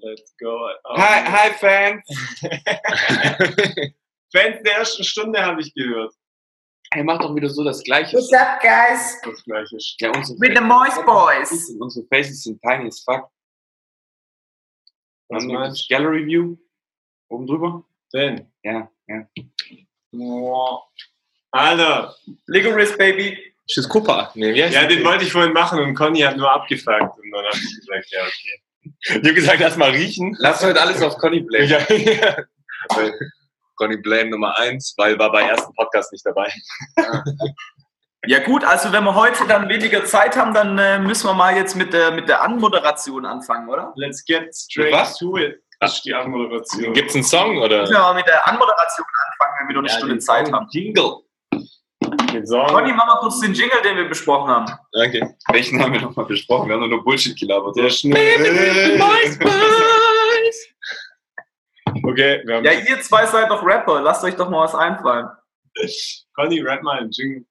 Let's go. Oh, Hi, hi Fans! Fans der ersten Stunde habe ich gehört. Er macht doch wieder so das Gleiche. What's up, guys? Das gleiche. Ja, With the Moist Boys. Unsere Faces sind tiny as fuck. Was meinst das Gallery View oben drüber? Den. Ja, ja. Boah. Alter. Licorice, Baby. Ist das Cooper? Nee, Ja, den wollte ich vorhin machen und Conny hat nur abgefragt. Und dann habe ich gesagt, ja, okay. Ich habe gesagt, lass mal riechen. Lass heute alles auf Conny blamen. Ja, ja. Conny Blame Nummer eins, weil war bei ersten Podcast nicht dabei. Ja gut, also wenn wir heute dann weniger Zeit haben, dann äh, müssen wir mal jetzt mit der, mit der Anmoderation anfangen, oder? Let's get straight Was? to it. Das ist die Anmoderation. Gibt's einen Song oder? Müssen wir mal mit der Anmoderation anfangen, wenn wir nur eine Ja, Stunde Zeit haben. Jingle. Song. Conny, mach mal kurz den Jingle, den wir besprochen haben. Danke. Welchen haben wir nochmal besprochen? Wir haben nur Bullshit gelabert. Der schnell. Okay, wir haben Ja, ihr zwei seid doch Rapper, lasst euch doch mal was einfallen. Conny, rap mal einen Jingle.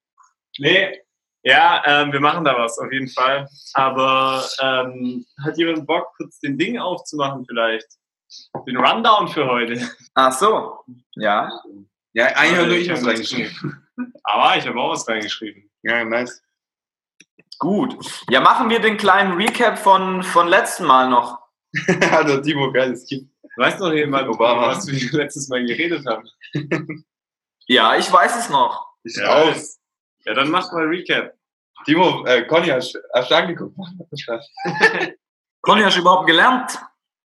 Nee, ja, ähm, wir machen da was auf jeden Fall. Aber ähm, hat jemand Bock, kurz den Ding aufzumachen vielleicht? Den Rundown für heute. Ach so, ja. Ja, eigentlich habe nur ich hab was was reingeschrieben. Aber ich habe auch was reingeschrieben. Ja, nice. Gut. Ja, machen wir den kleinen Recap von, von letzten Mal noch. Alter, Timo, geiles Kind. Weißt noch jemand, Obama. was wir letztes Mal geredet haben? Ja, ich weiß es noch. Ich Ja. raus. Ja, dann mach mal Recap. Timo, äh, Conny, hast hast du angeguckt? Conny, hast du überhaupt gelernt?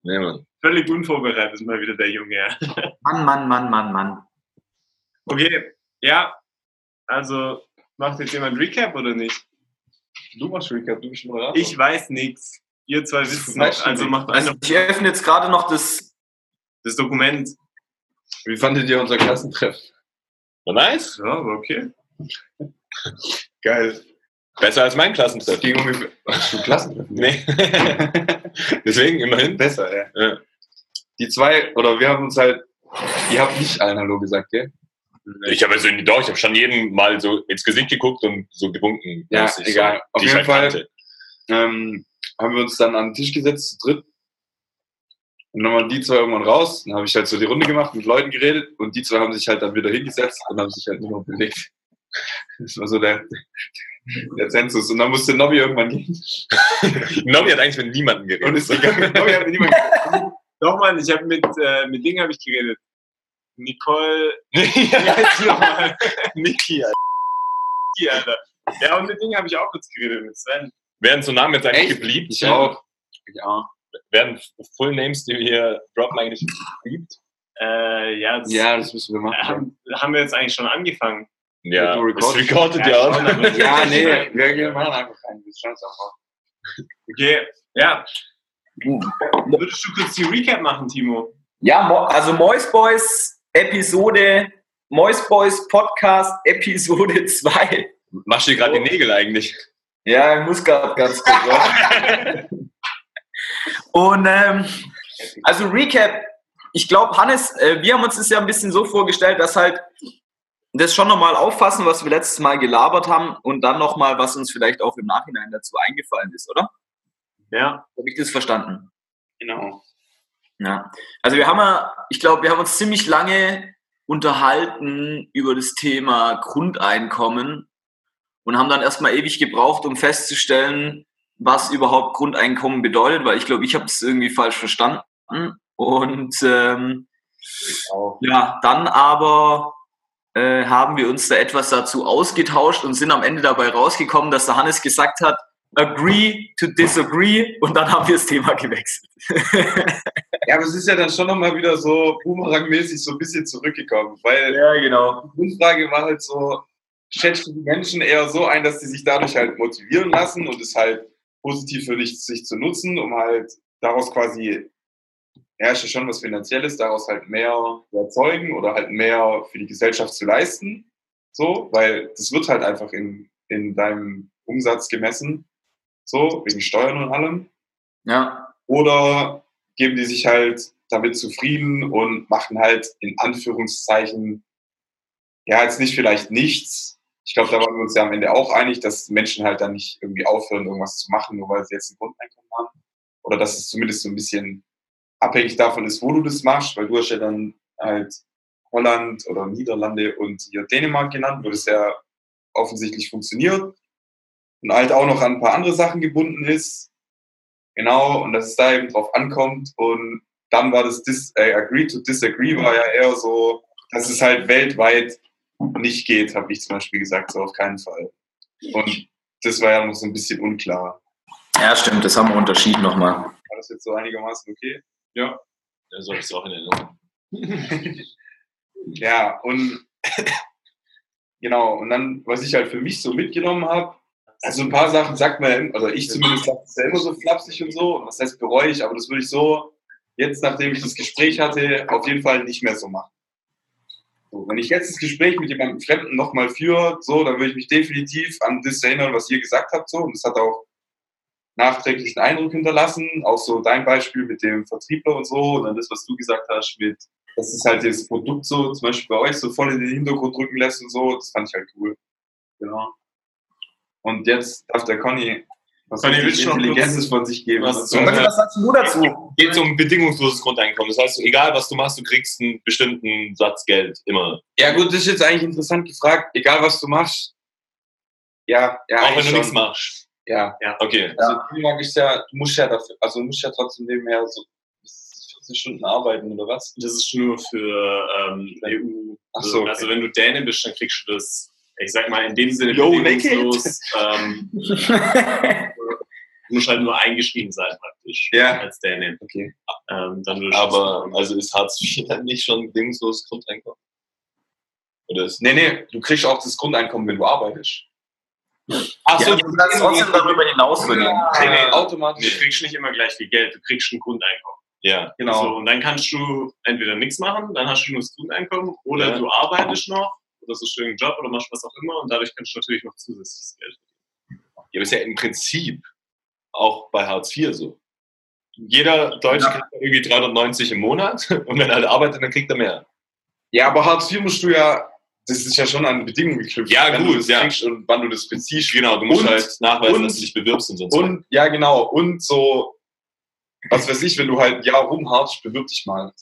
Nee, Mann. Völlig unvorbereitet ist mal wieder der Junge. Mann, Mann, Mann, Mann, Mann. Okay, ja. Also, macht jetzt jemand Recap oder nicht? Du machst Recap, du bist Moderator. Ich weiß nichts. Ihr zwei wisst es noch. du Also nicht. macht Also ich öffne jetzt gerade noch das. das Dokument. Wie fandet ihr unser Klassentreff? War nice. Ja, aber okay. Geil. Besser als mein Klassentreff. Ging. Hast du Klassentreff? Nee. Deswegen immerhin. Besser, ja. Ja. Die zwei, oder wir haben uns halt, ihr habt nicht allen Hallo gesagt, gell? Ich habe also doch, ich habe schon jedem mal so ins Gesicht geguckt und so gewunken. Ja, egal. So, Auf jeden halt Fall. Ähm, haben wir uns dann an den Tisch gesetzt, zu dritt. Und dann waren die zwei irgendwann raus. Dann habe ich halt so die Runde gemacht, mit Leuten geredet. Und die zwei haben sich halt dann wieder hingesetzt und haben sich halt nur noch bewegt. Das war so der, der Zensus. Und dann musste Nobby irgendwann gehen. Nobby hat eigentlich mit niemandem geredet. Und ist gegangen. Nobby hat mit niemandem Doch, Mann, ich habe mit, äh, mit Ding habe ich geredet. Nicole. Ja? Niki, Alter. Ja, und mit Ding habe ich auch kurz geredet, mit Sven. Werden so Namen jetzt eigentlich Echt? gebliebt? Ich auch. Auch. Werden Full Names, die wir hier droppen, eigentlich gebliebt? Äh, ja, das Ja, das müssen wir machen. haben, haben wir jetzt eigentlich schon angefangen. Ja, du das recordet Ja, ja auch. Ja, nee, wir machen einfach rein. Wir schauen es auch Okay, ja. Würdest du kurz die Recap machen, Timo? Ja, also Moist Boys Episode, Moist Boys Podcast Episode 2. Machst du dir gerade die Nägel eigentlich? Ja, ich muss gerade ganz kurz. ja. Und ähm, also Recap, ich glaube, Hannes, äh, wir haben uns das ja ein bisschen so vorgestellt, dass halt das schon nochmal auffassen, was wir letztes Mal gelabert haben und dann nochmal, was uns vielleicht auch im Nachhinein dazu eingefallen ist, oder? Ja. Habe ich das verstanden? Genau. Ja. Also wir haben ja, ich glaube, wir haben uns ziemlich lange unterhalten über das Thema Grundeinkommen und haben dann erstmal ewig gebraucht, um festzustellen, was überhaupt Grundeinkommen bedeutet, weil ich glaube, ich habe es irgendwie falsch verstanden. Und ähm, ja, dann aber äh, haben wir uns da etwas dazu ausgetauscht und sind am Ende dabei rausgekommen, dass der Hannes gesagt hat, agree to disagree und dann haben wir das Thema gewechselt. Ja, aber es ist ja dann schon nochmal wieder so boomerangmäßig so ein bisschen zurückgekommen, weil Ja, genau. die Grundfrage war halt so, schätzt du die Menschen eher so ein, dass sie sich dadurch halt motivieren lassen und es halt positiv für dich sich zu nutzen, um halt daraus quasi, ja, ist ja schon was Finanzielles, daraus halt mehr zu erzeugen oder halt mehr für die Gesellschaft zu leisten. So, weil das wird halt einfach in, in deinem Umsatz gemessen. So, wegen Steuern und allem. Ja, Oder geben die sich halt damit zufrieden und machen halt in Anführungszeichen, ja, jetzt nicht vielleicht nichts. Ich glaube, da waren wir uns ja am Ende auch einig, dass Menschen halt dann nicht irgendwie aufhören, irgendwas zu machen, nur weil sie jetzt ein Grundeinkommen haben. Oder dass es zumindest so ein bisschen abhängig davon ist, wo du das machst, weil du hast ja dann halt Holland oder Niederlande und hier Dänemark genannt, wo das ja offensichtlich funktioniert und halt auch noch an ein paar andere Sachen gebunden ist. Genau, und dass es da eben drauf ankommt. Und dann war das Dis äh, Agree to Disagree, war ja eher so, dass es halt weltweit nicht geht, habe ich zum Beispiel gesagt, so auf keinen Fall. Und das war ja noch so ein bisschen unklar. Ja, stimmt, das haben wir unterschieden nochmal. War das jetzt so einigermaßen okay? Ja. Ja, so habe ich es auch in Erinnerung. Ja, und genau, und dann, was ich halt für mich so mitgenommen habe, also ein paar Sachen sagt man, ja also ich zumindest sage es ja immer so flapsig und so, was heißt bereue ich, aber das würde ich so, jetzt nachdem ich das Gespräch hatte, auf jeden Fall nicht mehr so machen. So, wenn ich jetzt das Gespräch mit jemandem Fremden nochmal führe, so, dann würde ich mich definitiv an das erinnern, was ihr gesagt habt, so, und das hat auch nachträglichen Eindruck hinterlassen, auch so dein Beispiel mit dem Vertriebler und so, und dann das, was du gesagt hast, mit, dass es halt das Produkt so, zum Beispiel bei euch, so voll in den Hintergrund drücken lässt und so, das fand ich halt cool. Genau. Und jetzt darf der Conny was Conny, noch Intelligentes von sich geben. was soll- was sagst du dazu? Geht um bedingungsloses Grundeinkommen. Das heißt, egal was du machst, du kriegst einen bestimmten Satz Geld. Immer. ja gut, das ist jetzt eigentlich interessant gefragt, egal was du machst. Ja, ja, Auch wenn du nichts machst. Ja, Okay. also Dänemark ist ja, du musst ja dafür, also du musst ja trotzdem nebenher so bis 40 Stunden arbeiten oder was? Das ist nur für ähm, EU. Ach so, okay. Also wenn du Däne bist, dann kriegst du das, ich sag mal, in dem Sinne Yo, bedingungslos. Ähm, du musst halt nur eingeschrieben sein praktisch Ja. als Däne. Okay. Ähm, Aber also ist Hartz IV dann nicht schon bedingungsloses Grundeinkommen? Oder ist Nee, nee, du kriegst auch das Grundeinkommen, wenn du arbeitest. Ach Ja, du kannst trotzdem darüber hinaus verdienen. Nee, nee, automatisch. Du kriegst nicht immer gleich viel Geld, du kriegst ein Grundeinkommen. ja. Genau. So, und dann kannst du entweder nichts machen, dann hast du nur das Grundeinkommen, oder Ja. du arbeitest noch, oder du irgendeinen Job oder machst was auch immer und dadurch kannst du natürlich noch zusätzliches Geld. Ja, aber ist ja im Prinzip auch bei Hartz IV so. Jeder Deutsche Ja. kriegt irgendwie 390 im Monat und wenn er halt arbeitet, dann kriegt er mehr. Ja, aber Hartz IV musst du ja, das ist ja schon an Bedingungen geknüpft. Ja, wenn gut, du das ja. kriegst und wann du das beziehst. Genau, du musst Und- halt nachweisen, und- dass du dich bewirbst und sonst was. Und, ja, genau, und so, was weiß ich, wenn du halt ein Jahr rumharzt, bewirb dich mal.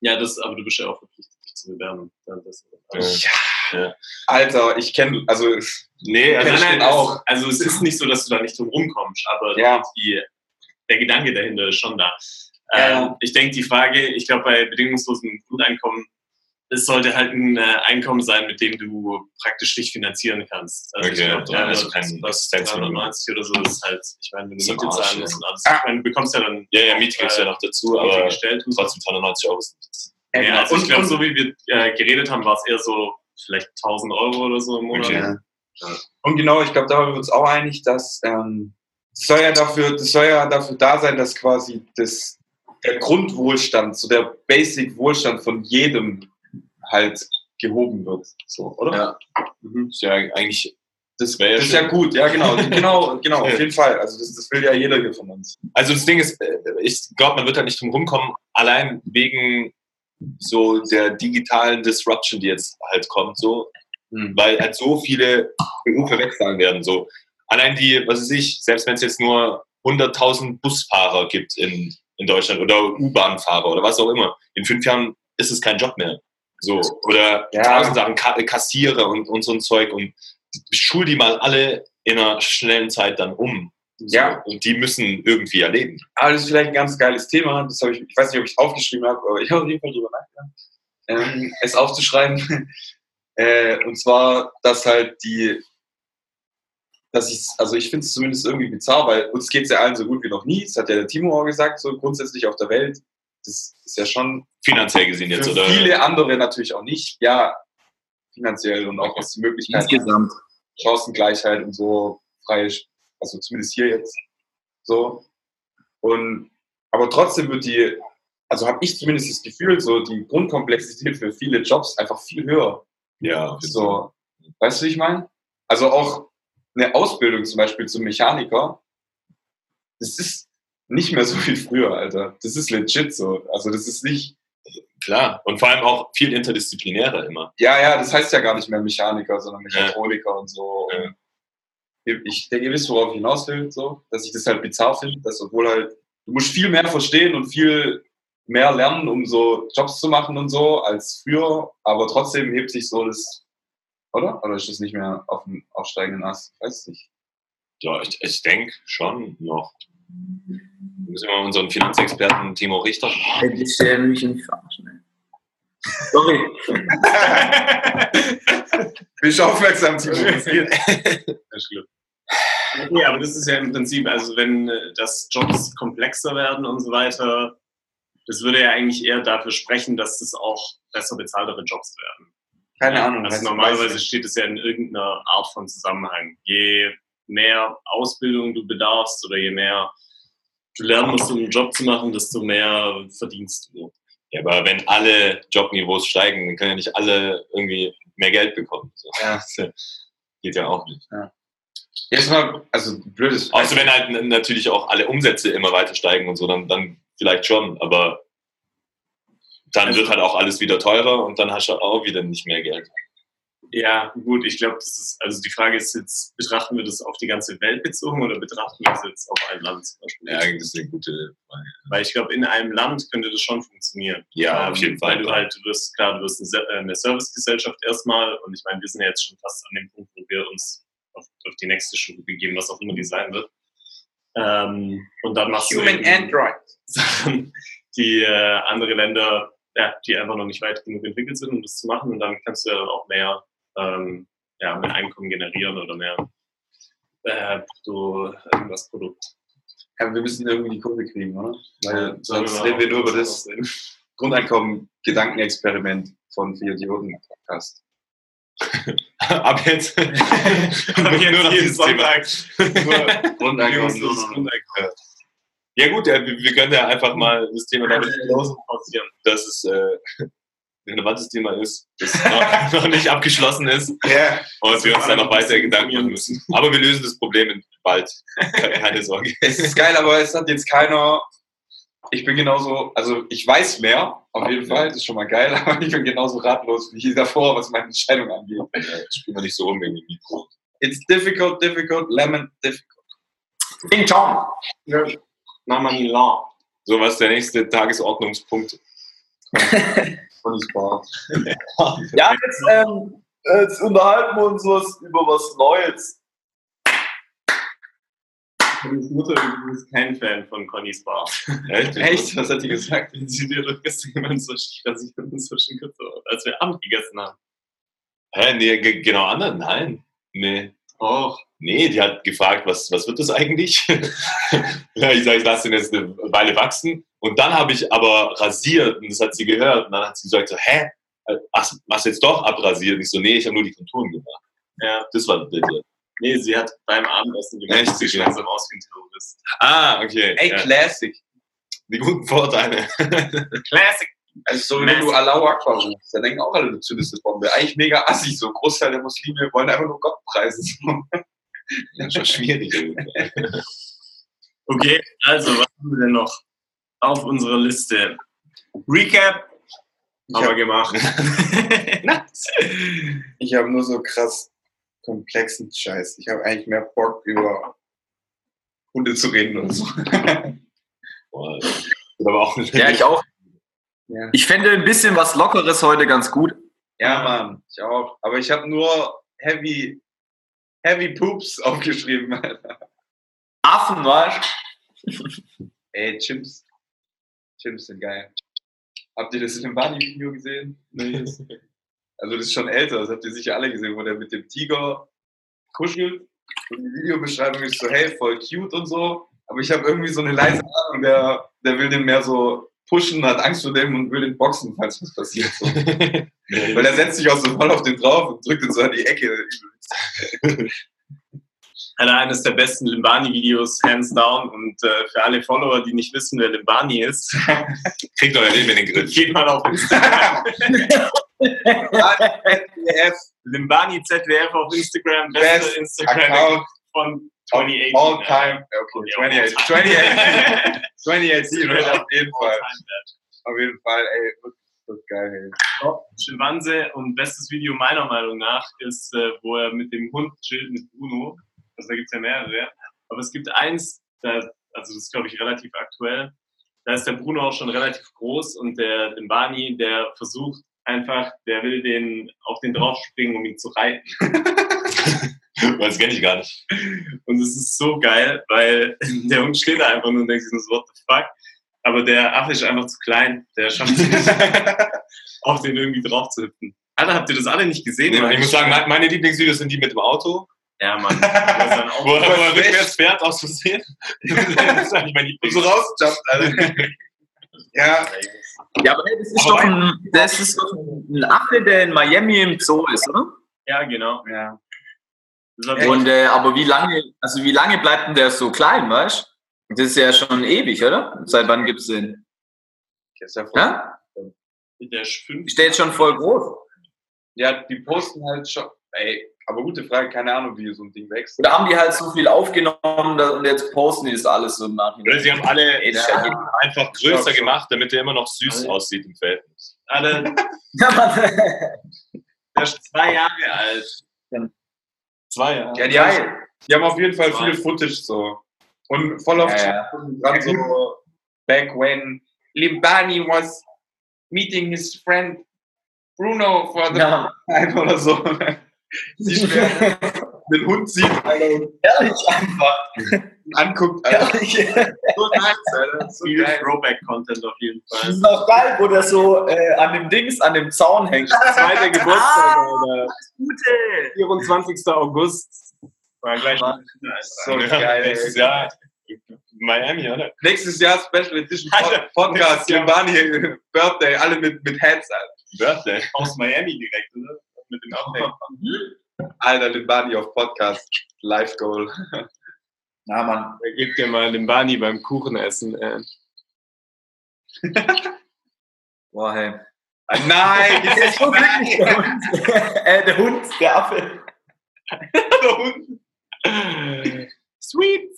Ja, das, aber du bist ja auch verpflichtet, zu bewerben. Dann das, also, Ja. Alter, ich kenne, also, Nee, also, Kenn ich nein, nein, auch. also es ist nicht so, dass du da nicht drum rumkommst, aber Ja. die, der Gedanke dahinter ist schon da. Ja, Ähm, ja. ich denke, die Frage, ich glaube, bei bedingungslosem Grundeinkommen, es sollte halt ein äh, Einkommen sein, mit dem du praktisch dich finanzieren kannst. Also Okay, ich glaube, ja, also kein was Existenzminimum. 390 oder so ist halt, ich meine, wenn du Miete zahlen ja. musst und alles. Ah. Ich meine, du bekommst ja dann Ja, ja, Miete kriegst du ja noch dazu, aber gestellt. trotzdem 390 Euro. sind- Ja, Ja, also ich Und- glaube, und- so wie wir äh, geredet haben, war es eher so vielleicht 1000 Euro oder so im Monat. Okay. Ja. Und genau, ich glaube, da waren wir uns auch einig, dass ähm, das soll ja dafür, das soll ja dafür da sein, dass quasi das, der Grundwohlstand, so der Basic-Wohlstand von jedem halt gehoben wird. So, oder? Ja. Mhm. Ist ja eigentlich, das wäre ja, Das ist ja gut, ja genau, genau, genau, auf jeden Fall. Also das, das will ja jeder hier von uns. Also das Ding ist, äh, ich glaube, man wird da nicht drum rumkommen, allein wegen so der digitalen Disruption, die jetzt halt kommt, so, Mhm. weil halt so viele Berufe wegfallen werden. So. Allein die, was weiß ich, selbst wenn es jetzt nur 100.000 Busfahrer gibt in, in Deutschland oder U-Bahn-Fahrer oder was auch immer, in fünf Jahren ist es kein Job mehr. So. Oder Ja. tausend Sachen, Ka Kassierer und, und so ein Zeug und schul die mal alle in einer schnellen Zeit dann um. So. Ja. Und die müssen irgendwie erleben. Aber das ist vielleicht ein ganz geiles Thema. Das habe ich, ich weiß nicht, ob ich es aufgeschrieben habe, aber ich habe auf jeden Fall drüber nachgedacht, ähm, es aufzuschreiben. äh, und zwar, dass halt die, dass ich, also ich finde es zumindest irgendwie bizarr, weil uns geht es ja allen so gut wie noch nie. Das hat ja der Timo auch gesagt, so grundsätzlich auf der Welt. Das ist ja schon Finanziell gesehen jetzt, oder? viele andere natürlich auch nicht. Ja, finanziell und auch was die Möglichkeiten Insgesamt. Chancengleichheit und so frei, also zumindest hier jetzt so. Und aber trotzdem wird die, also habe ich zumindest das Gefühl, so die Grundkomplexität für viele Jobs einfach viel höher. Ja, So, weißt du, wie ich meine? Also auch eine Ausbildung zum Beispiel zum Mechaniker, das ist nicht mehr so wie früher, Alter. Das ist legit so. Also das ist nicht, klar. Und vor allem auch viel interdisziplinärer immer. ja, ja, das heißt ja gar nicht mehr Mechaniker, sondern Mechatroniker und so. Ja. Ich denke, ihr wisst, worauf ich hinaus will, so, dass ich das halt bizarr finde, dass obwohl halt du musst viel mehr verstehen und viel mehr lernen, um so Jobs zu machen und so als früher, aber trotzdem hebt sich so das, oder? Oder ist das nicht mehr auf dem aufsteigenden Ast? Weiß nicht. Ja, ich, ich denke schon noch. Wir müssen wir unseren Finanzexperten Timo Richter fragen. Ich stelle mich nicht verarschen. ey. Sorry. Bist aufmerksam, Timo? Das ist schlimm. Okay, aber das ist ja im Prinzip, also wenn äh, das Jobs komplexer werden und so weiter, das würde ja eigentlich eher dafür sprechen, dass das auch besser bezahltere Jobs werden. Keine Ahnung. Also normalerweise steht es ja in irgendeiner Art von Zusammenhang. Je mehr Ausbildung du bedarfst oder je mehr du lernen musst, um einen Job zu machen, desto mehr verdienst du. Ja, aber wenn alle Jobniveaus steigen, dann können ja nicht alle irgendwie mehr Geld bekommen. So. Ja. Das geht ja auch nicht. Jetzt mal, also blödes. Außer wenn halt natürlich auch alle Umsätze immer weiter steigen und so, dann, dann vielleicht schon, aber dann Also- wird halt auch alles wieder teurer und dann hast du auch wieder nicht mehr Geld. Ja, gut, ich glaube, das ist, also die Frage ist jetzt, betrachten wir das auf die ganze Welt bezogen oder betrachten wir das jetzt auf ein Land zum Beispiel? Ja, eigentlich ist eine gute Frage. Weil ich glaube, in einem Land könnte das schon funktionieren. Ja, auf Ähm, jeden Fall. Weil du halt, du wirst, klar, du wirst äh, eine Servicegesellschaft erstmal und ich meine, wir sind ja jetzt schon fast an dem Punkt, wo wir uns auf, auf die nächste Stufe begeben, was auch immer die sein wird. Ähm, und dann machst du Human eben Android. Sachen, die äh, andere Länder, ja, die einfach noch nicht weit genug entwickelt sind, um das zu machen und dann kannst du ja dann auch mehr, ähm, ja, mehr Einkommen generieren oder mehr äh, so irgendwas Produkt. Ja, wir müssen irgendwie die Kurve kriegen, oder? Weil Ja, sonst reden wir nur über das. Grundeinkommen-Gedankenexperiment von vier Idioten Podcast. Ab jetzt. Aber jetzt Nur noch jeden dieses Thema. Sonntag. Grundeinkommen. Nur das Grundeinkommen. Ja gut, ja, wir, wir können ja einfach mal das Thema damit pausieren. dass es äh, ein relevantes Thema ist, das noch, noch nicht abgeschlossen ist Ja. und wir uns da noch weiter Gedanken machen müssen. Aber wir lösen das Problem bald. Keine Sorge. Es ist geil, aber es hat jetzt keiner. Ich bin genauso, also ich weiß mehr, auf jeden Fall, das ist schon mal geil, aber ich bin genauso ratlos wie davor, was meine Entscheidung angeht. Äh, Spielen wir nicht so rum wegen dem Mikro. It's difficult, difficult, lemon, difficult. Ding Chong. Mama Milan. So, was ist der nächste Tagesordnungspunkt? Ja, jetzt, ähm, jetzt unterhalten wir uns was über was Neues. Connys Mutter ist kein Fan von Connys Bar. Echt? Echt? Was hat die gesagt? Sie dir gestern jemand so mit uns so so, als wir Abend gegessen haben. Hä? Nee, ge- genau anderen? Nein. Nee. Och, Nee, die hat gefragt, was, was wird das eigentlich? ja, ich sage, ich lasse den jetzt eine Weile wachsen. Und dann habe ich aber rasiert und das hat sie gehört. Und dann hat sie gesagt so, hä? Hast, hast du jetzt doch abrasiert? Und ich so, nee, ich habe nur die Konturen gemacht. ja. Das war bitte. Nee, sie hat beim Abendessen gemerkt, Echt? sie langsam aus wie ein Terrorist. Ah, okay. Ey, ja. Classic. Die guten Vorteile. Classic! Also so, wenn du Allahu Akbar rufst, dann denken auch alle, du zündest eine Bombe. Eigentlich mega assig, so ein Großteil der Muslime wollen einfach nur Gott preisen. Das ist schon schwierig. Okay, also, was haben wir denn noch auf unserer Liste? Recap Ich haben wir hab- gemacht. Ich habe nur so krass komplexen Scheiß. Ich habe eigentlich mehr Bock über Hunde zu reden oder so. Boah, das ist aber auch Ja, ich auch. Ja, Ich fände ein bisschen was Lockeres heute ganz gut. ja Mann, ich auch. Aber ich habe nur Heavy, Heavy Poops aufgeschrieben, Alter. Affen, weißt Ey, Chimps. Chimps sind geil. Habt ihr das Limbani-Video gesehen? Also das ist schon älter, das habt ihr sicher alle gesehen, wo der mit dem Tiger kuschelt. Und die Videobeschreibung ist so, hey, voll cute und so. Aber ich habe irgendwie so eine leise Ahnung, der, der will den mehr so pushen, hat Angst vor dem und will den boxen, falls was passiert. So. Weil er setzt sich auch so voll auf den drauf und drückt ihn so an die Ecke. Alter, eines der besten Limbani-Videos, hands down. Und äh, für alle Follower, die nicht wissen, wer Limbani ist, Kriegt euer Leben in den Griff. geht mal auf Instagram. ZDF, Limbani ZDF auf Instagram, beste Best Instagram Account von of 2018. all time. Okay, Ja, 2018. 2018, 2018 Ja, auf jeden Fall. Auf jeden Fall, ey, das ist geil, ey. Schimpanse und bestes Video meiner Meinung nach ist, äh, wo er mit dem Hund chillt, mit Bruno. Also da gibt es ja mehrere. Aber es gibt eins, da also das ist glaube ich relativ aktuell. Da ist der Bruno auch schon relativ groß und der Bani, der versucht einfach, der will den auf den draufspringen, um ihn zu reiten. Das kenne ich gar nicht. Und es ist so geil, weil der Hund steht da einfach nur und denkt sich so, what the fuck? Aber der Affe ist einfach zu klein. Der schafft es nicht, auf den irgendwie drauf zu hüpfen. Alter, habt ihr das alle nicht gesehen? Ich muss sagen, me- meine Lieblingsvideos sind die mit dem Auto, ja, Mann. Wo er, rückwärts fährt aus Versehen. Das ist eigentlich mein Und Lieblings. so rausjumpt, Alter. Ja, Ja, aber hey, das ist doch ein, das ist doch ein Affe, der in Miami im Zoo ist, oder? Ja, genau. ja. Und äh, aber wie lange, also wie lange bleibt denn der so klein, weißt du? Das ist ja schon ewig, oder? Seit wann gibt's den? Ist ja, voll- Ja? der ist fünf. Der jetzt schon voll groß? ja, die posten halt schon. Ey, aber gute Frage, keine Ahnung, wie so ein Ding wächst. Oder haben die halt so viel aufgenommen und jetzt posten die das alles so im Oder Nachhinein? sie haben alle Ey, ja Ja. einfach größer gemacht, damit er immer noch süß Alle. aussieht im Verhältnis. Alle, Ja, der ist zwei Jahre alt. Zwei Jahre. Ja, die haben, Geil. die haben auf jeden Fall Zwei. viel Footage so. Und voll auf Ja, ja. so back when Limbani was meeting his friend Bruno for the Ja. time oder so. Siehst du, wer den Hund sieht, Alter, Ehrlich einfach. anguckt, Alter. Ehrlich. So nice, Alter. So Viel. Throwback-Content auf jeden Das Fall. ist auch geil, wo der so äh, an dem Dings, an dem Zaun hängt. Zweiter Geburtstag, Alter. Gute. 24. August. War gleich. So Ja, geil. Nächstes. Jahr Miami, oder? Nächstes Jahr Special Edition Alter, Podcast. Limbani Birthday, alle mit, mit Hats, Alter. Birthday. Aus Miami direkt, oder? Mit dem Update. Alter, Limbani auf Podcast. Live Goal. Na, Mann. Da gebt ihr mal den Bani beim Kuchenessen. Äh. Boah, hey. Nein, Der ist so glücklich, der Hund. äh, der Hund, der Affe. der Hund. Sweet!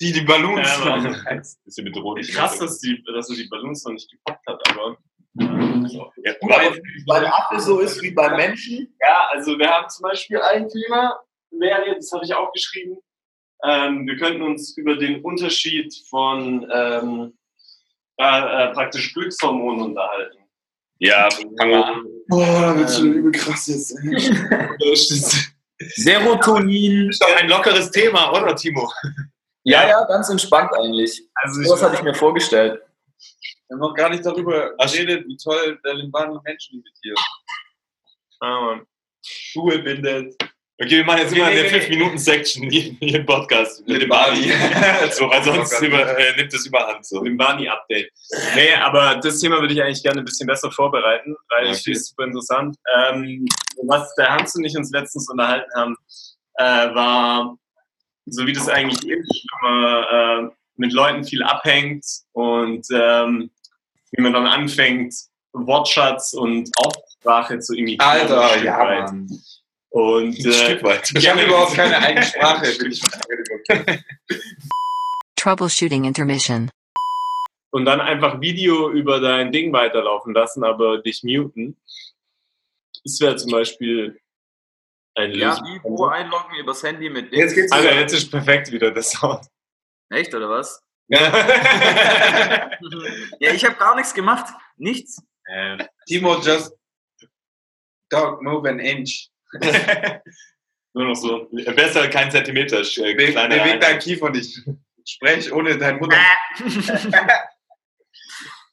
Die, die Balloons. Ja, Mann. Bisschen bedrohlich. Krass, dass, die, dass er die Ballons noch nicht gepackt hat, aber. Ja, Weil, weil Affe so ist wie beim Menschen. Ja, also wir haben zum Beispiel ein Thema, wäre, das habe ich auch geschrieben. Ähm, wir könnten uns über den Unterschied von ähm, äh, äh, praktisch Glückshormonen unterhalten. ja, fangen wir an. Boah, da wird's schon übel krass jetzt. Serotonin. Ist doch ein lockeres Thema, oder Timo? Ja, ja, ganz entspannt eigentlich. Also ich, Was hatte ich mir vorgestellt? Wir haben noch gar nicht darüber geredet, wie toll der Limbani Menschen imitiert. ah, Mann. Schuhe bindet. Okay, wir machen jetzt Nee, immer nee, eine nee. 5-Minuten-Section hier hier im Podcast. Mit dem Bali. Bali. so, weil sonst über, äh, nimmt das überhand. So. Dem Barney-Update. Nee, aber das Thema würde ich eigentlich gerne ein bisschen besser vorbereiten, weil ich Okay. finde es super interessant. Ähm, was der Hans und ich uns letztens unterhalten haben, äh, war, so wie das eigentlich ist, wenn man äh, mit Leuten viel abhängt und ähm, wie man dann anfängt, Wortschatz und Aussprache zu imitieren. Alter, ja, weit. Mann. Und Ein äh, Stück weit. Ich habe überhaupt keine eigene Sprache. Bin ich Troubleshooting intermission. und dann einfach Video über dein Ding weiterlaufen lassen, aber dich muten. Das wäre zum Beispiel ein Ja, Lösung. einloggen übers Handy mit dem. Jetzt geht's Alter, jetzt ist perfekt wieder das Sound. Echt, oder was? Ja, Ja, ich habe gar nichts gemacht. Nichts. Timo just don't move an inch. Nur noch so. Besser kein Zentimeter. Äh, Be beweg dein Einheit. Kiefer nicht. Sprech ohne dein Mund.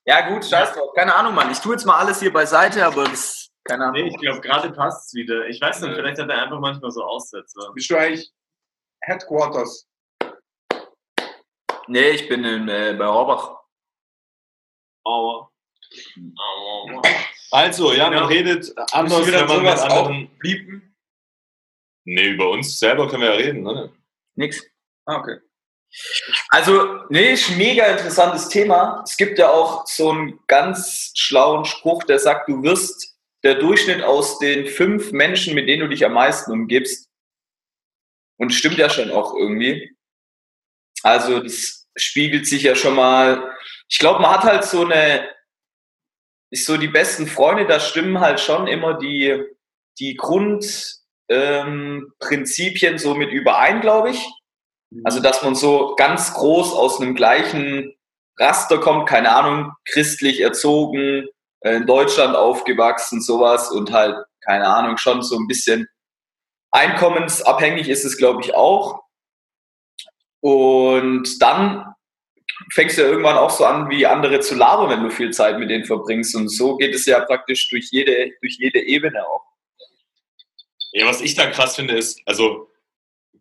ja, gut, scheiß drauf. Keine Ahnung, Mann. Ich tue jetzt mal alles hier beiseite, aber das. Keine Nee, Ahnung. ich glaube, gerade passt es wieder. Ich weiß nicht, Ja. vielleicht hat er einfach manchmal so Aussetzer. Bist du eigentlich Headquarters? Nee, ich bin in, äh, bei Horbach. Aua. Aua. Also, ja, man Ja. redet anders, wenn man mit anderen... bliepen? Nee, über uns selber können wir ja reden, oder? Nix. Ah, okay. Also, nee, ist ein mega interessantes Thema. Es gibt ja auch so einen ganz schlauen Spruch, der sagt, du wirst der Durchschnitt aus den fünf Menschen, mit denen du dich am meisten umgibst. Und stimmt ja schon auch irgendwie. Also, das spiegelt sich ja schon mal. Ich glaube, man hat halt so eine, ist so die besten Freunde, da stimmen halt schon immer die, die Grundprinzipien ähm, so mit überein, glaube ich. Also, dass man so ganz groß aus einem gleichen Raster kommt, keine Ahnung, christlich erzogen, äh, in Deutschland aufgewachsen, sowas und halt, keine Ahnung, schon so ein bisschen einkommensabhängig ist es, glaube ich, auch. Und dann fängst du ja irgendwann auch so an, wie andere zu labern, wenn du viel Zeit mit denen verbringst. Und so geht es ja praktisch durch jede, durch jede Ebene auch. Ja, was ich da krass finde, ist, also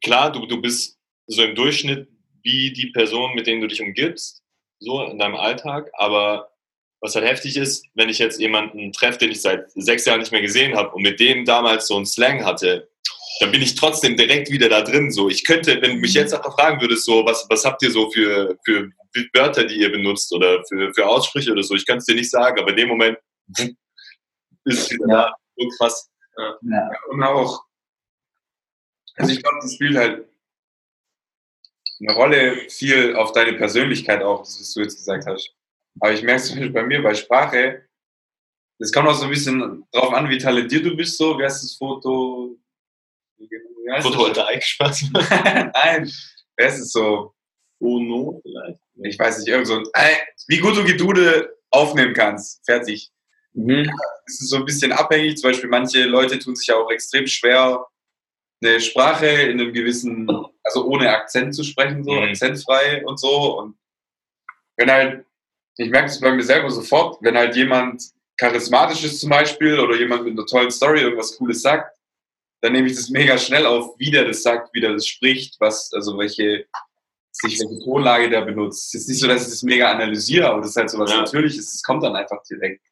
klar, du, du bist so im Durchschnitt wie die Person, mit denen du dich umgibst, so in deinem Alltag, aber was halt heftig ist, wenn ich jetzt jemanden treffe, den ich seit sechs Jahren nicht mehr gesehen habe und mit dem damals so einen Slang hatte, dann bin ich trotzdem direkt wieder da drin. So, ich könnte, wenn du mich jetzt einfach fragen würdest, so, was, was habt ihr so für, für Wörter, die ihr benutzt oder für, für Aussprüche oder so, ich kann es dir nicht sagen, aber in dem Moment ist es wieder da. So krass. Ja. Und auch, also ich glaube, das spielt halt eine Rolle viel auf deine Persönlichkeit auch, was du jetzt gesagt hast. Aber ich merke es zum Beispiel bei mir bei Sprache, das kommt auch so ein bisschen drauf an, wie talentiert du bist, so. Wie heißt das Foto? Photovoltaik, Spaß. Nein, wer ist es so? Ono vielleicht. Ich weiß nicht, irgend so ein, äh, wie gut du Gedude aufnehmen kannst. Fertig. Mhm. Es ist so ein bisschen abhängig. Zum Beispiel manche Leute tun sich ja auch extrem schwer, eine Sprache in einem gewissen, also ohne Akzent zu sprechen, so Mhm. akzentfrei und so. Und wenn halt, ich merke das bei mir selber sofort, wenn halt jemand charismatisch ist zum Beispiel oder jemand mit einer tollen Story irgendwas Cooles sagt, dann nehme ich das mega schnell auf, wie der das sagt, wie der das spricht, was, also welche, sich welche Tonlage der benutzt. Es ist nicht so, dass ich das mega analysiere, aber das ist halt so was Ja. Natürliches, das kommt dann einfach direkt.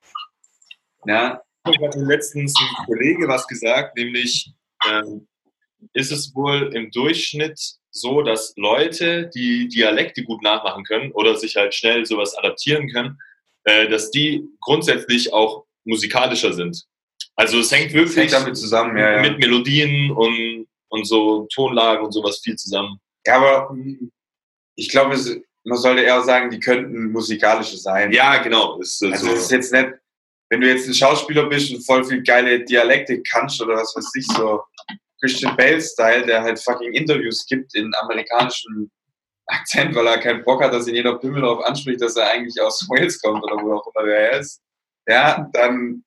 Ja, Ich hatte letztens ein Kollege was gesagt, nämlich ähm, ist es wohl im Durchschnitt so, dass Leute, die Dialekte gut nachmachen können oder sich halt schnell sowas adaptieren können, äh, dass die grundsätzlich auch musikalischer sind. Also es hängt wirklich hängt damit zusammen, ja. ja. mit Melodien und, und so Tonlagen und sowas viel zusammen. Ja, aber ich glaube, man sollte eher sagen, die könnten musikalische sein. Ja, genau. Ist, Also so. es ist jetzt nicht, wenn du jetzt ein Schauspieler bist und voll viel geile Dialekte kannst oder was weiß ich, so Christian Bale-Style, der halt fucking Interviews gibt in amerikanischen Akzent, weil er keinen Bock hat, dass ihn jeder Pimmel darauf anspricht, dass er eigentlich aus Wales kommt oder wo auch immer der ist. Ja, dann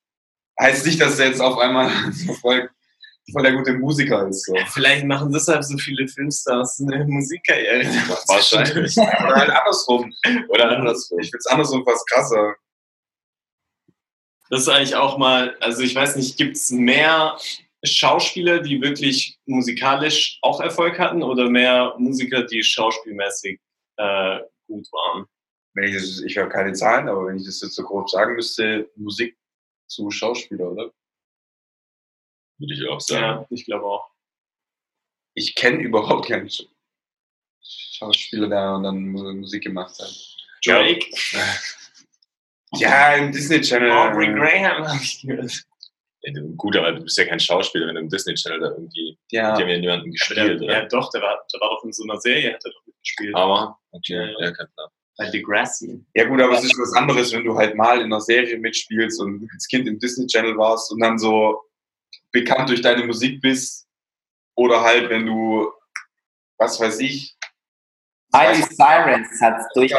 heißt nicht, dass er jetzt auf einmal voll, voll der gute Musiker ist. So. Vielleicht machen deshalb so viele Filmstars eine Musikkarriere. Wahrscheinlich. Oder halt andersrum. Oder andersrum. Ich finde es andersrum fast krasser. Das ist eigentlich auch mal, also ich weiß nicht, gibt es mehr Schauspieler, die wirklich musikalisch auch Erfolg hatten oder mehr Musiker, die schauspielmäßig äh, gut waren? wenn ich das, ich habe keine Zahlen, aber wenn ich das jetzt so grob sagen müsste, Musik zu Schauspieler, oder? Würde ich auch sagen. Ja, ich glaube auch. Ich kenne überhaupt keinen Sch- Schauspieler, der dann Mu- Musik gemacht hat. Drake, Ja, im Disney Channel. Aubrey Graham habe ich gehört. Ja, du- Gut, aber du bist ja kein Schauspieler, wenn du im Disney Channel da irgendwie, Ja, die haben ja niemanden gespielt, der, oder? ja, doch, der war, der war doch in so einer Serie, hat er doch mitgespielt. Aber, okay, Ja, ja, ja. kein Plan. Bei Degrassi. ja gut, aber es ist was anderes, wenn du halt mal in einer Serie mitspielst und als Kind im Disney Channel warst und dann so bekannt durch deine Musik bist. Oder halt, wenn du, was weiß ich, Miley Cyrus hat es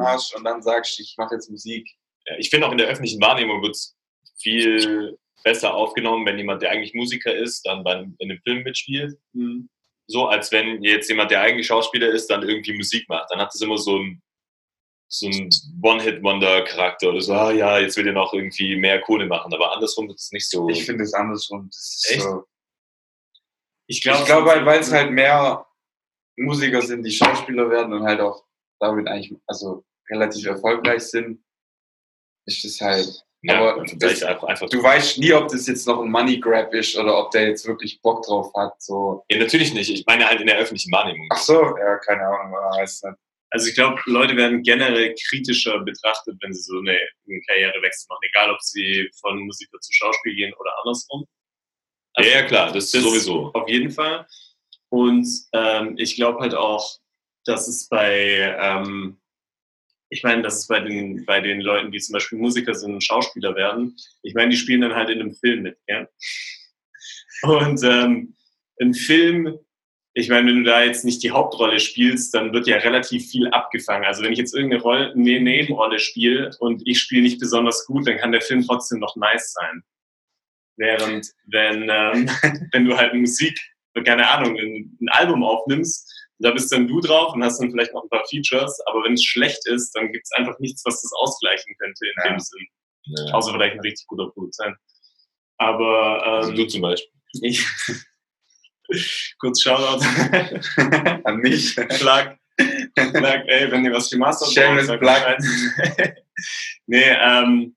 hast und dann sagst, ich mache jetzt Musik. Ich finde auch in der öffentlichen Wahrnehmung wird es viel besser aufgenommen, wenn jemand, der eigentlich Musiker ist, dann beim, in einem Film mitspielt. Hm. So, als wenn jetzt jemand, der eigentlich Schauspieler ist, dann irgendwie Musik macht. Dann hat das immer so ein, so ein One-Hit-Wonder-Charakter oder so, ah ja, jetzt will er noch irgendwie mehr Kohle machen. Aber andersrum ist es nicht so. Ich finde es andersrum. Das ist Echt? so. Ich glaube, glaube halt, weil es halt mehr Musiker sind, die Schauspieler werden und halt auch damit eigentlich also relativ erfolgreich sind, ist es halt. ja, aber das- einfach, einfach Du weißt nie, ob das jetzt noch ein Money Grab ist oder ob der jetzt wirklich Bock drauf hat. So. Ja, natürlich nicht. Ich meine halt in der öffentlichen Wahrnehmung. Ach so, ja, keine Ahnung, aber weiß nicht. Also ich glaube, Leute werden generell kritischer betrachtet, wenn sie so eine, einen Karrierewechsel machen, egal ob sie von Musiker zu Schauspiel gehen oder andersrum. Also ja, ja, klar, das, das- sowieso. Auf jeden Fall. Und ähm, ich glaube halt auch, dass es bei, ähm, ich meine, dass es bei den, bei den Leuten, die zum Beispiel Musiker sind und Schauspieler werden, ich meine, die spielen dann halt in einem Film mit, ja. Und ähm, ein Film ich meine, wenn du da jetzt nicht die Hauptrolle spielst, dann wird ja relativ viel abgefangen. Also wenn ich jetzt irgendeine Rolle, eine Nebenrolle spiele und ich spiele nicht besonders gut, dann kann der Film trotzdem noch nice sein. Während wenn, ähm, wenn du halt Musik, keine Ahnung, ein, ein Album aufnimmst, da bist dann du drauf und hast dann vielleicht noch ein paar Features, aber wenn es schlecht ist, dann gibt es einfach nichts, was das ausgleichen könnte in Ja. dem Sinn. Ja. Außer vielleicht ein richtig guter Produzent. Aber Also ähm, du zum Beispiel. ich kurz Shoutout. An mich. Plug. Plug, ey, wenn ihr was gemastert Shameless sagt Plug. Nee, ähm,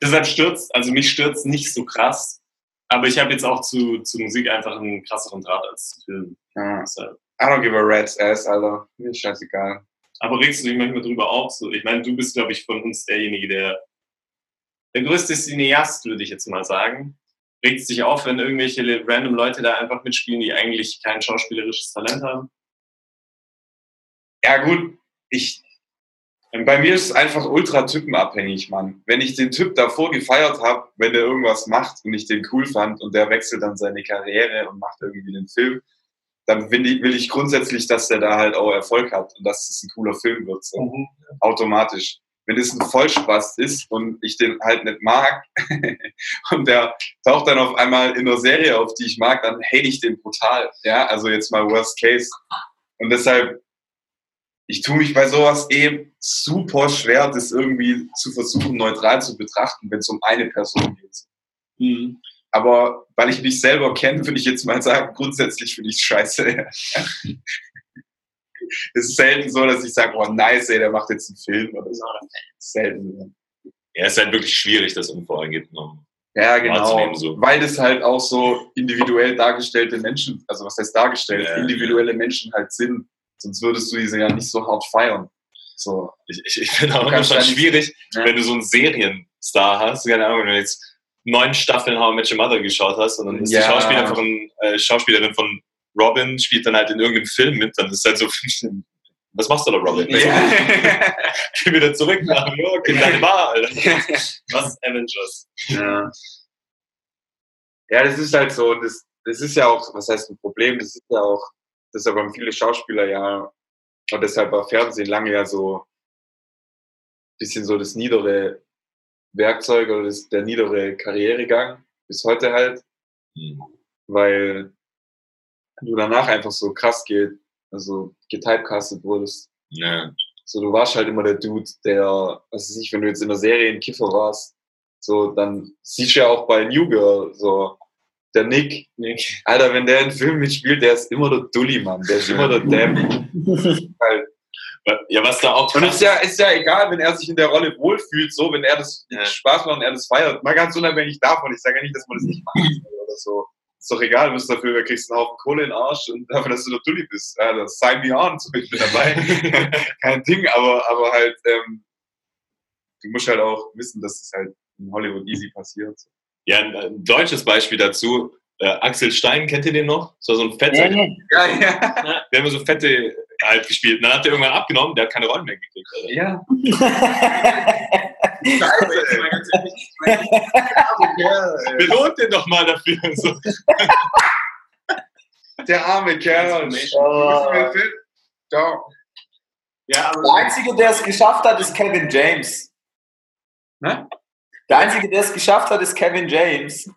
deshalb stürzt, also mich stürzt nicht so krass. Aber ich habe jetzt auch zu, zu Musik einfach einen krasseren Draht als zu Filmen. Ja. Deshalb. I don't give a rat's ass, Alter. Mir ist scheißegal. Aber regst du dich manchmal drüber auf? So, ich meine, du bist, glaube ich, von uns derjenige, der der größte Cineast, würde ich jetzt mal sagen. Regt es dich auf, wenn irgendwelche random Leute da einfach mitspielen, die eigentlich kein schauspielerisches Talent haben? Ja, gut, ich. Bei mir ist es einfach ultra typenabhängig, Mann. Wenn ich den Typ davor gefeiert habe, wenn der irgendwas macht und ich den cool fand und der wechselt dann seine Karriere und macht irgendwie den Film, dann will ich, will ich grundsätzlich, dass der da halt auch Erfolg hat und dass es ein cooler Film wird. So. Automatisch. Wenn es ein Vollspaß ist und ich den halt nicht mag und der taucht dann auf einmal in einer Serie auf, die ich mag, dann hate ich den brutal. Ja, also jetzt mal Worst Case. Und deshalb, ich tue mich bei sowas eh super schwer, das irgendwie zu versuchen, neutral zu betrachten, wenn es um eine Person geht. Mhm. Aber weil ich mich selber kenne, würde ich jetzt mal sagen, grundsätzlich finde ich es scheiße. Es ist selten so, dass ich sage, oh nice, ey, der macht jetzt einen Film oder so. Selten. Ja, es ist halt wirklich schwierig, das unvoreingenommen. Ja, genau. So. Weil das halt auch so individuell dargestellte Menschen, also was heißt dargestellt, Ja, individuelle Menschen halt sind. Sonst würdest du diese ja nicht so hart feiern. So. Ich, ich, ich finde auch immer schon ja nicht- schwierig, Ja. wenn du so einen Serienstar hast, keine Ahnung, wenn du jetzt neun Staffeln How I Met Your Mother geschaut hast und dann ist Ja. die Schauspielerin äh, Schauspielerin von Robin, spielt dann halt in irgendeinem Film mit, dann ist halt so, was machst du da, Robin? Ja. Geh wieder zurück nach New York, in deine Bar, Alter. Was Avengers? Ja. ja, das ist halt so. Das, das ist ja auch, was heißt ein Problem? Das ist ja auch, das haben viele Schauspieler ja, und deshalb war Fernsehen lange ja so ein bisschen so das niedere Werkzeug oder das, der niedere Karrieregang. Bis heute halt, Hm. weil du danach einfach so krass geht, also getypecastet wurdest. Ja. So, du warst halt immer der Dude, der, was weiß ich, wenn du jetzt in der Serie ein Kiffer warst, so, dann siehst du ja auch bei New Girl, so, der Nick, Nick. Alter, wenn der einen Film mitspielt, der ist immer der Dulli, Mann, der ist immer der halt. ja, was da auch Und es ist ja, ist ja egal, wenn er sich in der Rolle wohlfühlt, so, wenn er das Ja. Spaß macht und er das feiert, mal ganz unabhängig davon, ich sage ja nicht, dass man das nicht machen soll oder so. Ist doch egal, du bist dafür, du kriegst einen Haufen Kohle in den Arsch und dafür, dass du der Dulli bist. Ja, das sign me on, so ich bin dabei. Kein Ding, aber, aber halt, ähm, du musst halt auch wissen, dass das halt in Hollywood easy passiert. Ja, ein, ein deutsches Beispiel dazu. Äh, Axel Stein, kennt ihr den noch? Das war so ein fetter, Ja, ja. der hat immer so fette halt gespielt. Und dann hat er irgendwann abgenommen, der hat keine Rollen mehr gekriegt. Alter. Ja. Belohnt den doch mal dafür. So. Der arme Kerl. Oh. Ja. Der Einzige, der es geschafft hat, ist Kevin James. Ne? Der Einzige, der es geschafft hat, ist Kevin James.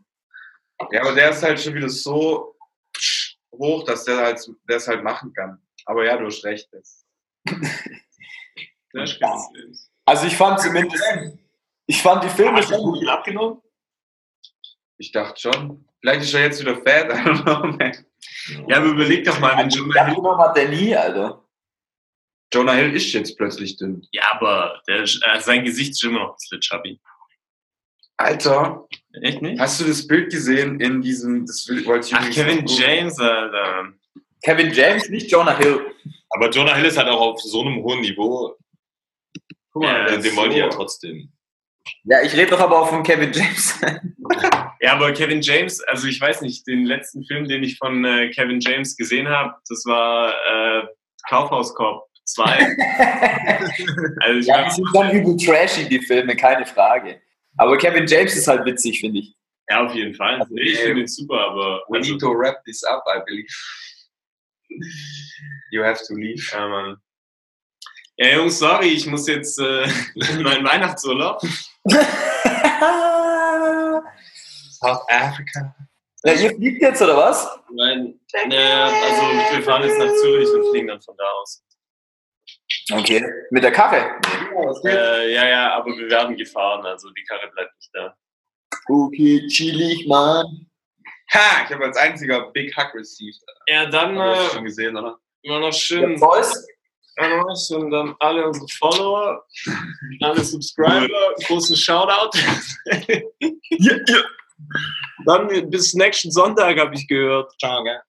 ja, aber der ist halt schon wieder so hoch, dass der halt, der es halt machen kann. Aber ja, du hast recht. Das. das. Also ich fand zumindest, ich fand die Filme Hast schon gut abgenommen? Ich dachte schon. Vielleicht ist er jetzt wieder fat. I don't know, man. Ja, aber überleg doch mal, wenn Jonah Hill. abgenommen hat der nie, Alter. Jonah Hill ist jetzt plötzlich dünn. Ja, aber der, ist- äh, sein Gesicht ist immer noch ein bisschen chubby. Alter, Echt nicht? hast du das Bild gesehen in diesem, das will- wollte ich Ach, übrigens Kevin noch. James, Alter. Kevin James, nicht Jonah Hill. Aber Jonah Hill ist halt auch auf so einem hohen Niveau. Guck mal, Ja, Äh, ist den wollen die ja so- trotzdem. Ja, ich rede doch aber auch von Kevin James. Ja, aber Kevin James, also ich weiß nicht, den letzten Film, den ich von äh, Kevin James gesehen habe, das war äh, Kaufhauskorb 2. also ich ja, die sind dann übel trashy, die Filme, keine Frage. Aber Kevin James ist halt witzig, finde ich. ja, auf jeden Fall. Nee, ich finde ihn super, aber We also, need to wrap this up, I believe. You have to leave. Ja, Mann. Ja, Jungs, sorry, ich muss jetzt äh, in meinen Weihnachtsurlaub. South Africa. Ja, ihr fliegt jetzt oder was? Nein, äh, also wir fahren jetzt nach Zürich und fliegen dann von da aus. Okay. Mit der Karre? Äh, ja, ja, aber wir werden gefahren, also die Karre bleibt nicht da. Okay, chillig, Mann. Ha, ich habe als einziger Big Hug received. Ja, dann äh, schon gesehen, oder? immer noch Ja, schön Boys? Ananas und dann alle unsere Follower, alle Subscriber, großen Shoutout. Dann bis nächsten Sonntag habe ich gehört. Ciao, gell?